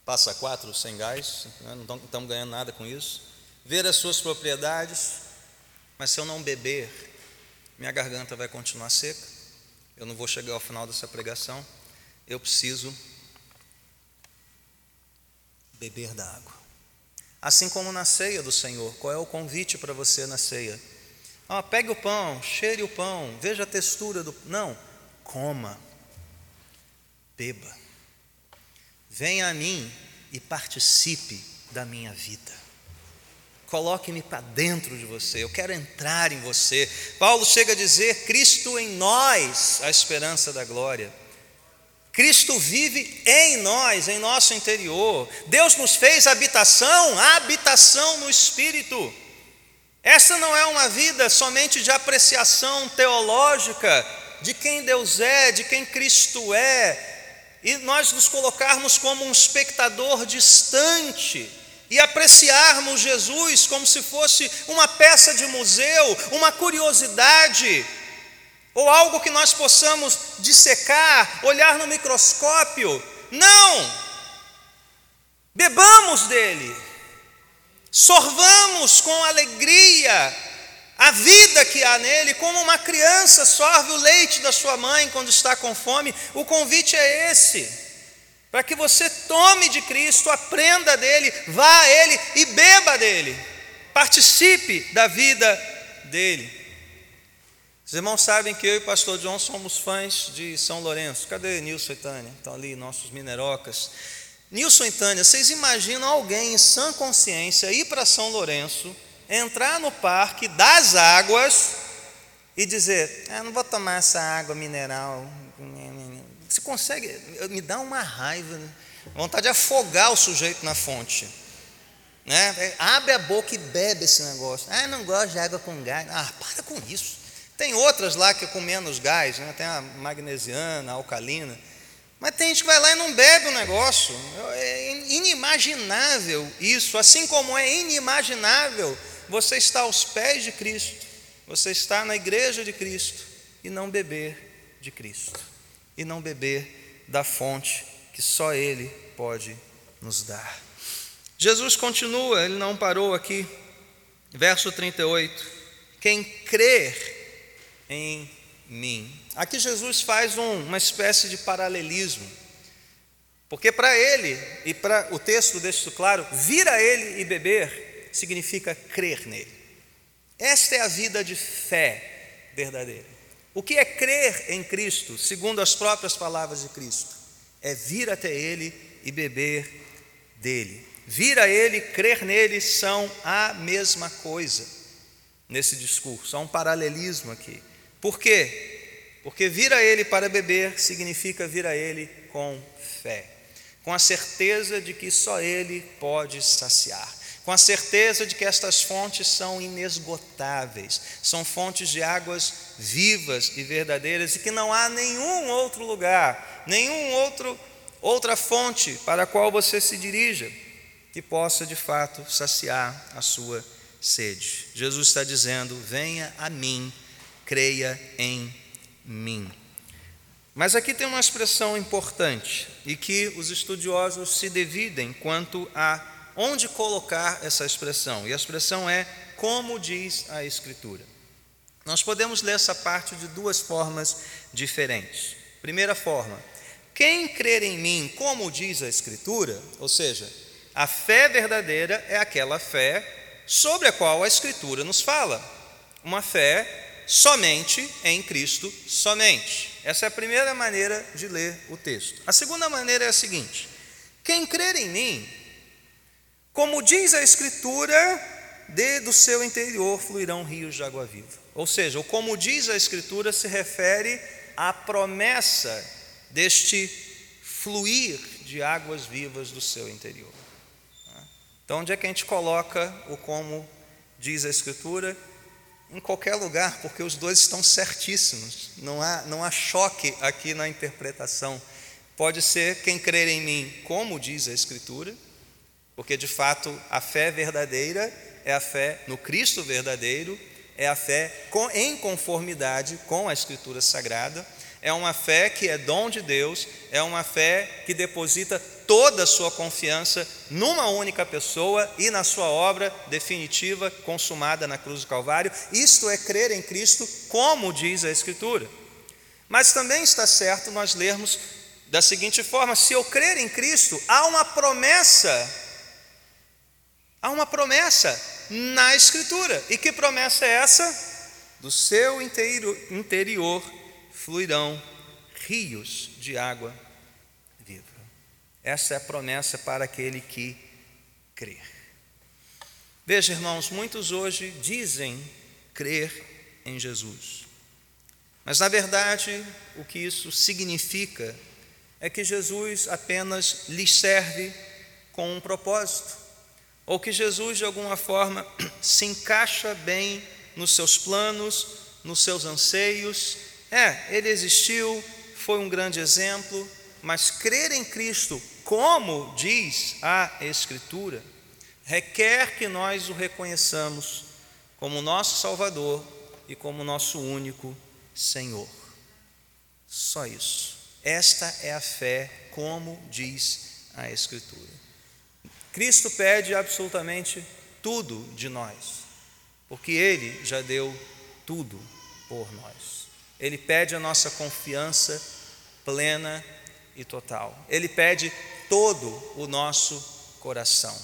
Passa 4 sem gás, né? não estamos ganhando nada com isso. Ver as suas propriedades, mas se eu não beber, minha garganta vai continuar seca. Eu não vou chegar ao final dessa pregação. Eu preciso beber da água. Assim como na ceia do Senhor, qual é o convite para você na ceia? Ah, pegue o pão, cheire o pão, veja a textura do. Não, coma, beba. Venha a mim e participe da minha vida. Coloque-me para dentro de você, eu quero entrar em você. Paulo chega a dizer: Cristo em nós, a esperança da glória. Cristo vive em nós, em nosso interior. Deus nos fez habitação, habitação no Espírito. Essa não é uma vida somente de apreciação teológica de quem Deus é, de quem Cristo é, e nós nos colocarmos como um espectador distante e apreciarmos Jesus como se fosse uma peça de museu, uma curiosidade ou algo que nós possamos dissecar, olhar no microscópio. Não! Bebamos dele, sorvamos com alegria a vida que há nele, como uma criança sorve o leite da sua mãe quando está com fome. O convite é esse, para que você tome de Cristo, aprenda dele, vá a ele e beba dele, participe da vida dele. Os irmãos sabem que eu e o pastor John somos fãs de São Lourenço. Cadê Nilson e Tânia? Estão ali, nossos minerocas. Nilson e Tânia, vocês imaginam alguém em sã consciência ir para São Lourenço, entrar no parque das águas e dizer: ah, não vou tomar essa água mineral. Você consegue, me dá uma raiva, vontade de afogar o sujeito na fonte. Né? Abre a boca e bebe esse negócio. Ah, não gosto de água com gás. Ah, para com isso. Tem outras lá que é com menos gás, né? tem a magnesiana, a alcalina. Mas tem gente que vai lá e não bebe o negócio. É inimaginável isso. Assim como é inimaginável você estar aos pés de Cristo, você estar na igreja de Cristo e não beber de Cristo. E não beber da fonte que só Ele pode nos dar. Jesus continua, ele não parou aqui. Verso 38. Quem crer em mim. Aqui Jesus faz um, uma espécie de paralelismo, porque para ele, e para o texto deixa isso claro, vir a ele e beber significa crer nele. Esta é a vida de fé verdadeira. O que é crer em Cristo, segundo as próprias palavras de Cristo? É vir até Ele e beber dele. Vir a Ele, crer nele são a mesma coisa nesse discurso. Há um paralelismo aqui. Por quê? Porque vir a Ele para beber significa vir a Ele com fé, com a certeza de que só Ele pode saciar, com a certeza de que estas fontes são inesgotáveis, são fontes de águas vivas e verdadeiras e que não há nenhum outro lugar, nenhum outro outra fonte para a qual você se dirija que possa de fato saciar a sua sede. Jesus está dizendo: venha a mim creia em mim. Mas aqui tem uma expressão importante e que os estudiosos se dividem quanto a onde colocar essa expressão. E a expressão é como diz a Escritura. Nós podemos ler essa parte de duas formas diferentes. Primeira forma, quem crer em mim, como diz a Escritura, ou seja, a fé verdadeira é aquela fé sobre a qual a Escritura nos fala. Uma fé somente em Cristo, somente. Essa é a primeira maneira de ler o texto. A segunda maneira é a seguinte: quem crer em mim, como diz a Escritura, de do seu interior fluirão rios de água viva. Ou seja, o como diz a Escritura se refere à promessa deste fluir de águas vivas do seu interior. Então, onde é que a gente coloca o como diz a Escritura? Em qualquer lugar, porque os dois estão certíssimos. Não há, não há choque aqui na interpretação. Pode ser quem crer em mim, como diz a Escritura, porque de fato a fé verdadeira é a fé no Cristo verdadeiro, é a fé em conformidade com a Escritura Sagrada, é uma fé que é dom de Deus, é uma fé que deposita toda a sua confiança numa única pessoa e na sua obra definitiva consumada na cruz do Calvário. Isto é crer em Cristo, como diz a Escritura. Mas também está certo nós lermos da seguinte forma: se eu crer em Cristo, há uma promessa, há uma promessa na Escritura. E que promessa é essa? Do seu interior fluirão rios de água essa é a promessa para aquele que crer. Veja, irmãos, muitos hoje dizem crer em Jesus. Mas, na verdade, o que isso significa é que Jesus apenas lhes serve com um propósito, ou que Jesus, de alguma forma, se encaixa bem nos seus planos, nos seus anseios. É, ele existiu, foi um grande exemplo, mas crer em Cristo, como diz a Escritura, requer que nós o reconheçamos como nosso Salvador e como nosso único Senhor. Só isso. Esta é a fé, como diz a Escritura. Cristo pede absolutamente tudo de nós, porque Ele já deu tudo por nós. Ele pede a nossa confiança plena e total. Ele pede todo o nosso coração.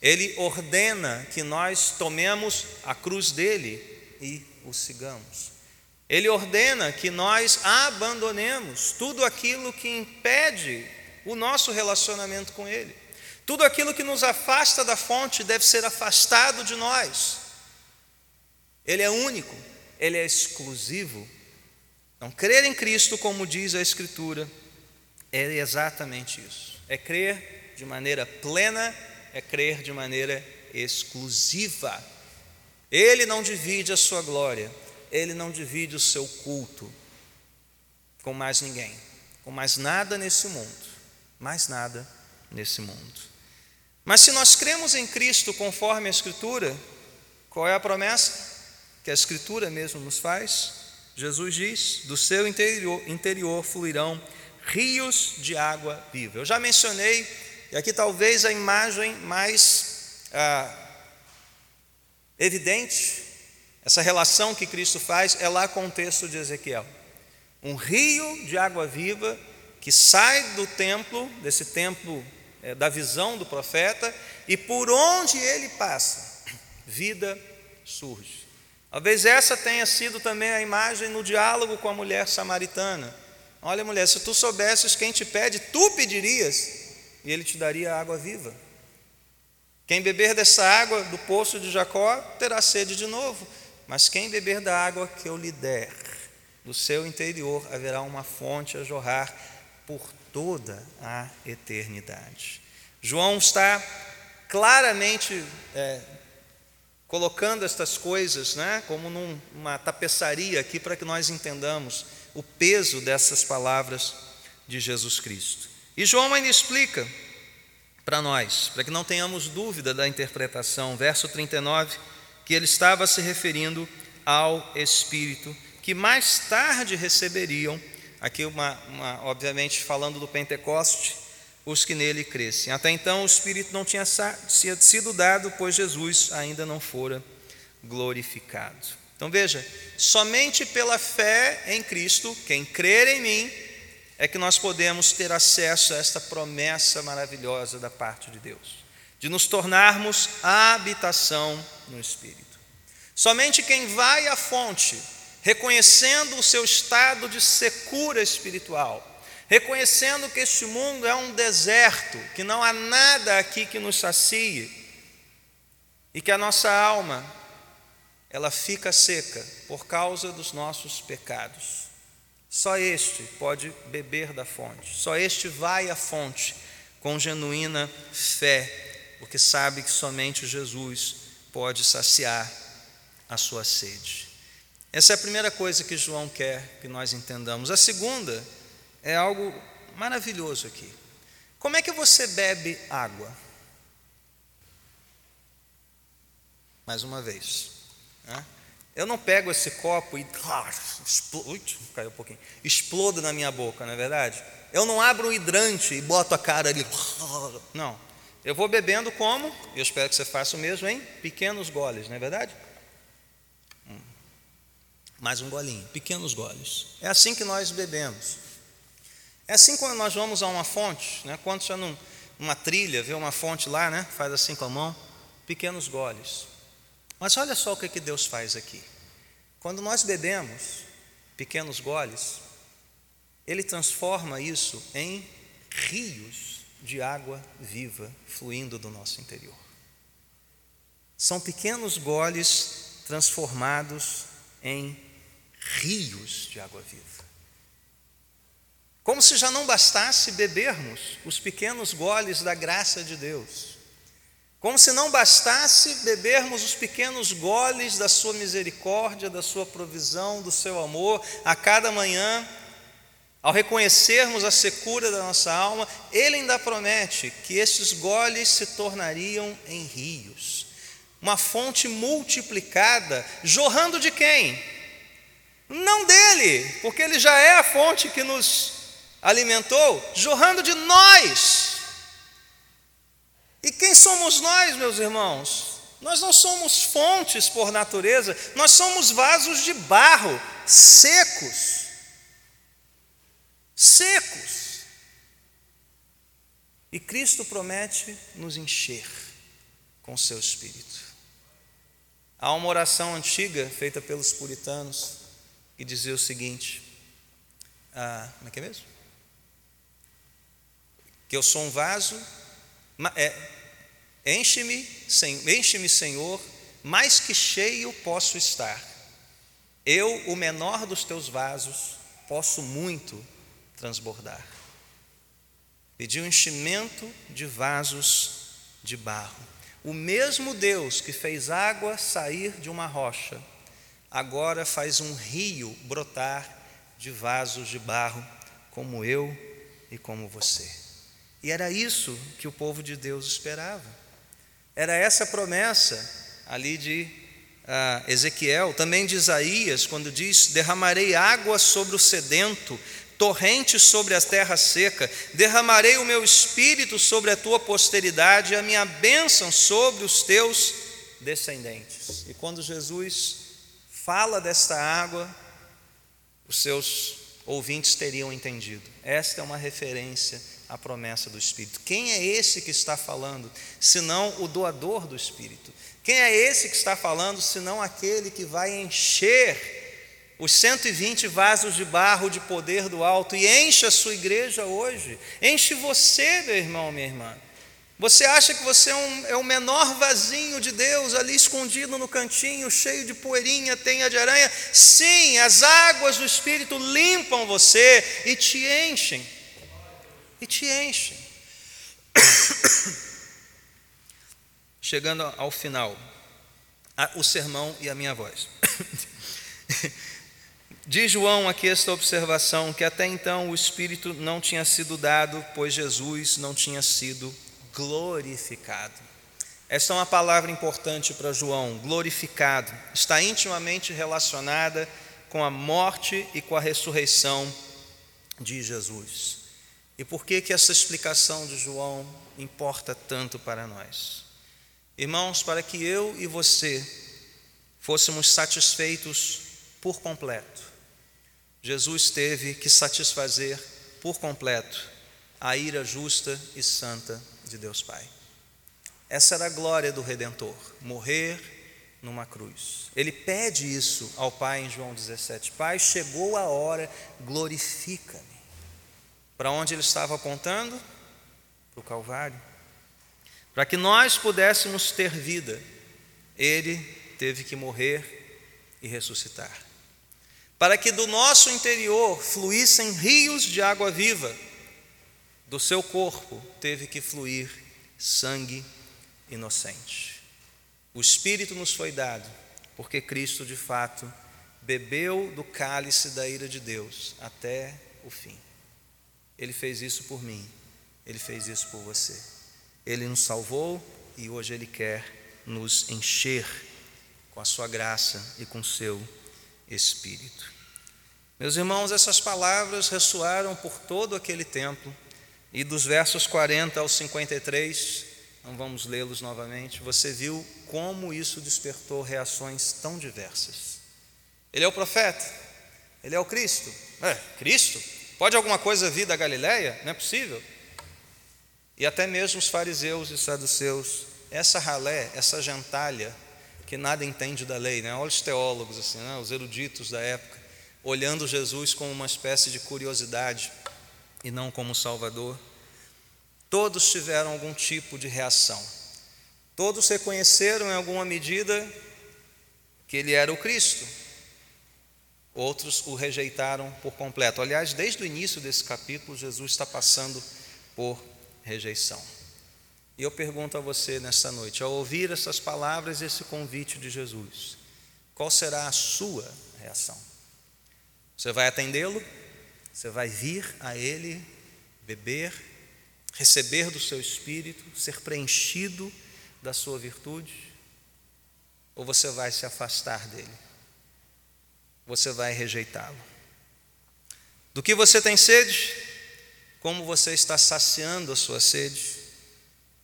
Ele ordena que nós tomemos a cruz dele e o sigamos. Ele ordena que nós abandonemos tudo aquilo que impede o nosso relacionamento com Ele. Tudo aquilo que nos afasta da fonte deve ser afastado de nós. Ele é único, ele é exclusivo. Não crer em Cristo, como diz a Escritura, é exatamente isso. É crer de maneira plena, é crer de maneira exclusiva. Ele não divide a sua glória, ele não divide o seu culto com mais ninguém, com mais nada nesse mundo, mais nada nesse mundo. Mas se nós cremos em Cristo conforme a Escritura, qual é a promessa que a Escritura mesmo nos faz? Jesus diz: do seu interior, interior fluirão rios de água viva. Eu já mencionei, e aqui talvez a imagem mais ah, evidente, essa relação que Cristo faz é lá com o texto de Ezequiel. Um rio de água viva que sai do templo, desse templo é, da visão do profeta, e por onde ele passa, vida surge. Talvez essa tenha sido também a imagem no diálogo com a mulher samaritana. Olha, mulher, se tu soubesses quem te pede, tu pedirias, e ele te daria água viva. Quem beber dessa água do poço de Jacó terá sede de novo, mas quem beber da água que eu lhe der, do seu interior haverá uma fonte a jorrar por toda a eternidade. João está claramente é, colocando estas coisas, né, como numa tapeçaria aqui para que nós entendamos o peso dessas palavras de Jesus Cristo. E João ainda explica para nós, para que não tenhamos dúvida da interpretação, verso 39, que ele estava se referindo ao Espírito, que mais tarde receberiam, aqui uma, uma obviamente falando do Pentecoste, os que nele crescem. Até então o Espírito não tinha sido dado, pois Jesus ainda não fora glorificado. Então veja, somente pela fé em Cristo, quem crer em mim, é que nós podemos ter acesso a esta promessa maravilhosa da parte de Deus, de nos tornarmos a habitação no Espírito. Somente quem vai à fonte, reconhecendo o seu estado de secura espiritual, reconhecendo que este mundo é um deserto, que não há nada aqui que nos sacie, e que a nossa alma ela fica seca por causa dos nossos pecados. Só este pode beber da fonte, só este vai à fonte com genuína fé, porque sabe que somente Jesus pode saciar a sua sede. Essa é a primeira coisa que João quer que nós entendamos. A segunda é algo maravilhoso aqui. Como é que você bebe água? Mais uma vez. Eu não pego esse copo e ah, explodo, caiu um pouquinho, explodo na minha boca, não é verdade? Eu não abro um hidrante e boto a cara ali. Não. Eu vou bebendo como, eu espero que você faça o mesmo em pequenos goles, não é verdade? Hum. Mais um golinho, pequenos goles. É assim que nós bebemos. É assim quando nós vamos a uma fonte, né? quando você não, uma trilha, vê uma fonte lá, né? faz assim com a mão, pequenos goles. Mas olha só o que, que Deus faz aqui. Quando nós bebemos pequenos goles, Ele transforma isso em rios de água viva fluindo do nosso interior. São pequenos goles transformados em rios de água viva. Como se já não bastasse bebermos os pequenos goles da graça de Deus. Como se não bastasse bebermos os pequenos goles da Sua misericórdia, da Sua provisão, do Seu amor a cada manhã ao reconhecermos a secura da nossa alma, ele ainda promete que esses goles se tornariam em rios, uma fonte multiplicada, jorrando de quem? Não dele, porque ele já é a fonte que nos alimentou, jorrando de nós. E quem somos nós, meus irmãos? Nós não somos fontes por natureza, nós somos vasos de barro, secos secos. E Cristo promete nos encher com seu espírito. Há uma oração antiga feita pelos puritanos que dizia o seguinte: ah, como é que é mesmo? Que eu sou um vaso, enche-me, enche-me, Senhor, mais que cheio posso estar. Eu, o menor dos teus vasos, posso muito transbordar. Pediu enchimento de vasos de barro. O mesmo Deus que fez água sair de uma rocha, agora faz um rio brotar de vasos de barro, como eu e como você. E era isso que o povo de Deus esperava. Era essa promessa ali de ah, Ezequiel, também de Isaías, quando diz: Derramarei água sobre o sedento, torrente sobre a terra seca, derramarei o meu espírito sobre a tua posteridade a minha bênção sobre os teus descendentes. E quando Jesus fala desta água, os seus ouvintes teriam entendido. Esta é uma referência à promessa do Espírito. Quem é esse que está falando, senão o doador do Espírito? Quem é esse que está falando, senão aquele que vai encher os 120 vasos de barro de poder do alto e enche a sua igreja hoje. Enche você, meu irmão, minha irmã. Você acha que você é, um, é o menor vasinho de Deus ali escondido no cantinho, cheio de poeirinha, tenha de aranha? Sim, as águas do Espírito limpam você e te enchem. E te enchem. Chegando ao final, o sermão e a minha voz. Diz João aqui esta observação que até então o Espírito não tinha sido dado, pois Jesus não tinha sido glorificado. Esta é uma palavra importante para João, glorificado. Está intimamente relacionada com a morte e com a ressurreição de Jesus. E por que que essa explicação de João importa tanto para nós? Irmãos, para que eu e você fôssemos satisfeitos por completo Jesus teve que satisfazer por completo a ira justa e santa de Deus Pai. Essa era a glória do Redentor, morrer numa cruz. Ele pede isso ao Pai em João 17: Pai, chegou a hora, glorifica-me. Para onde ele estava apontando? Para o Calvário. Para que nós pudéssemos ter vida, ele teve que morrer e ressuscitar para que do nosso interior fluíssem rios de água viva. Do seu corpo teve que fluir sangue inocente. O Espírito nos foi dado, porque Cristo de fato bebeu do cálice da ira de Deus até o fim. Ele fez isso por mim, ele fez isso por você. Ele nos salvou e hoje ele quer nos encher com a sua graça e com o seu espírito. Meus irmãos, essas palavras ressoaram por todo aquele tempo, e dos versos 40 ao 53, não vamos lê-los novamente, você viu como isso despertou reações tão diversas. Ele é o profeta, ele é o Cristo. É, Cristo? Pode alguma coisa vir da Galileia? Não é possível. E até mesmo os fariseus e saduceus, essa ralé, essa gentalha, que nada entende da lei, né? olha os teólogos, assim, né? os eruditos da época, olhando Jesus como uma espécie de curiosidade e não como Salvador. Todos tiveram algum tipo de reação. Todos reconheceram em alguma medida que ele era o Cristo. Outros o rejeitaram por completo. Aliás, desde o início desse capítulo, Jesus está passando por rejeição. E eu pergunto a você nesta noite, ao ouvir essas palavras, esse convite de Jesus, qual será a sua reação? Você vai atendê-lo? Você vai vir a Ele, beber, receber do seu espírito, ser preenchido da sua virtude? Ou você vai se afastar dele? Você vai rejeitá-lo? Do que você tem sede? Como você está saciando a sua sede?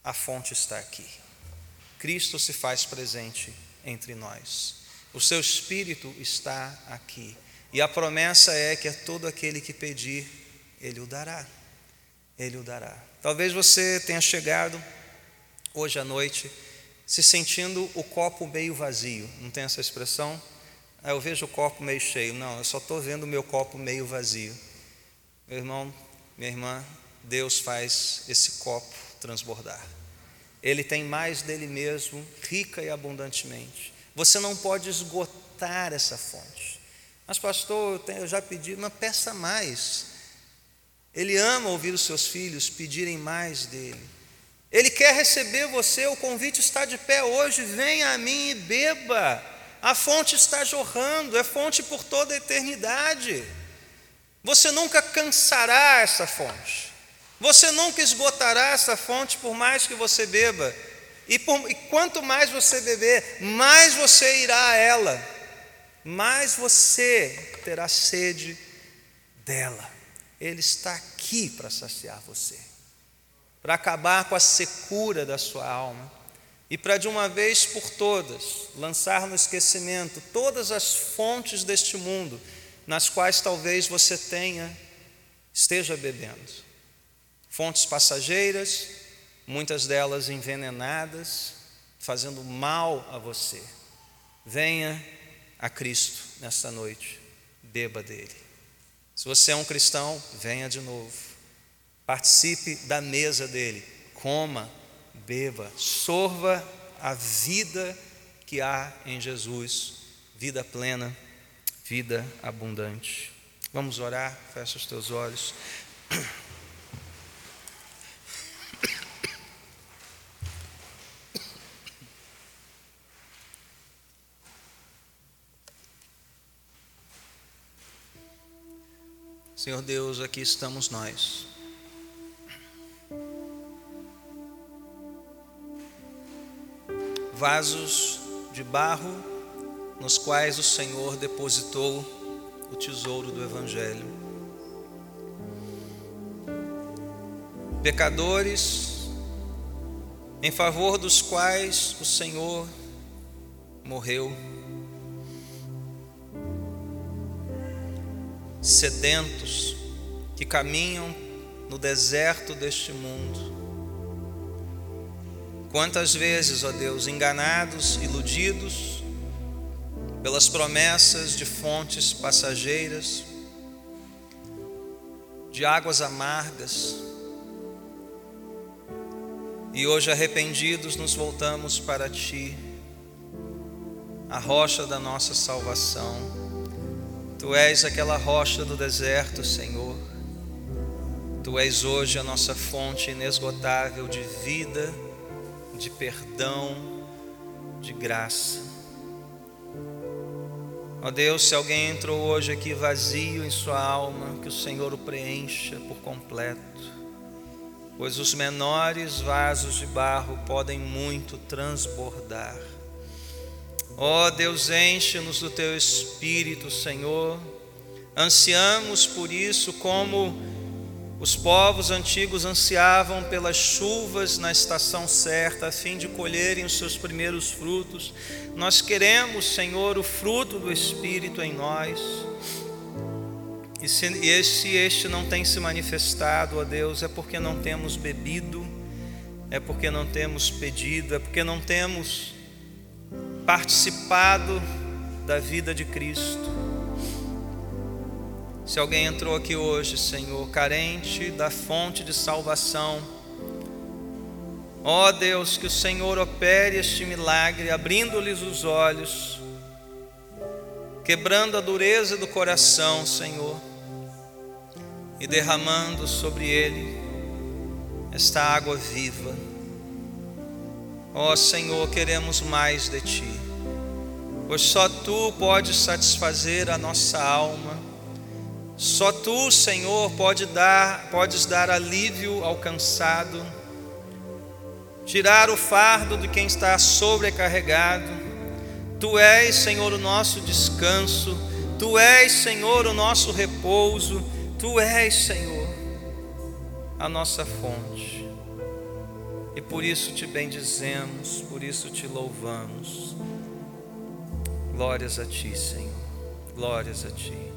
A fonte está aqui. Cristo se faz presente entre nós. O seu espírito está aqui. E a promessa é que a todo aquele que pedir, ele o dará. Ele o dará. Talvez você tenha chegado hoje à noite se sentindo o copo meio vazio. Não tem essa expressão? Ah, eu vejo o copo meio cheio. Não, eu só estou vendo o meu copo meio vazio. Meu irmão, minha irmã, Deus faz esse copo transbordar. Ele tem mais dele mesmo, rica e abundantemente. Você não pode esgotar essa fonte. Mas, pastor, eu já pedi, mas peça mais. Ele ama ouvir os seus filhos pedirem mais dele. Ele quer receber você, o convite está de pé hoje, venha a mim e beba. A fonte está jorrando, é fonte por toda a eternidade. Você nunca cansará essa fonte. Você nunca esgotará essa fonte por mais que você beba. E, por, e quanto mais você beber, mais você irá a ela, mais você terá sede dela. Ele está aqui para saciar você, para acabar com a secura da sua alma e para de uma vez por todas lançar no esquecimento todas as fontes deste mundo nas quais talvez você tenha esteja bebendo fontes passageiras, muitas delas envenenadas, fazendo mal a você. Venha a Cristo nesta noite, beba dele. Se você é um cristão, venha de novo. Participe da mesa dele, coma, beba, sorva a vida que há em Jesus, vida plena, vida abundante. Vamos orar, fecha os teus olhos. Senhor Deus, aqui estamos nós. Vasos de barro nos quais o Senhor depositou o tesouro do Evangelho. Pecadores em favor dos quais o Senhor morreu. sedentos que caminham no deserto deste mundo. Quantas vezes, ó Deus, enganados, iludidos pelas promessas de fontes passageiras, de águas amargas, e hoje arrependidos nos voltamos para Ti, a rocha da nossa salvação Tu és aquela rocha do deserto, Senhor. Tu és hoje a nossa fonte inesgotável de vida, de perdão, de graça. Ó Deus, se alguém entrou hoje aqui vazio em sua alma, que o Senhor o preencha por completo, pois os menores vasos de barro podem muito transbordar. Ó oh, Deus, enche-nos do teu espírito, Senhor. Ansiamos por isso como os povos antigos ansiavam pelas chuvas na estação certa, a fim de colherem os seus primeiros frutos. Nós queremos, Senhor, o fruto do Espírito em nós. E se este, este não tem se manifestado, ó Deus, é porque não temos bebido, é porque não temos pedido, é porque não temos participado da vida de Cristo. Se alguém entrou aqui hoje, Senhor, carente da fonte de salvação, ó Deus, que o Senhor opere este milagre, abrindo-lhes os olhos, quebrando a dureza do coração, Senhor, e derramando sobre ele esta água viva. Ó Senhor, queremos mais de Ti, pois só Tu podes satisfazer a nossa alma só tu, Senhor, pode dar, podes dar alívio ao cansado, tirar o fardo de quem está sobrecarregado. Tu és, Senhor, o nosso descanso, tu és, Senhor, o nosso repouso, tu és, Senhor, a nossa fonte. E por isso te bendizemos, por isso te louvamos. Glórias a ti, Senhor. Glórias a ti.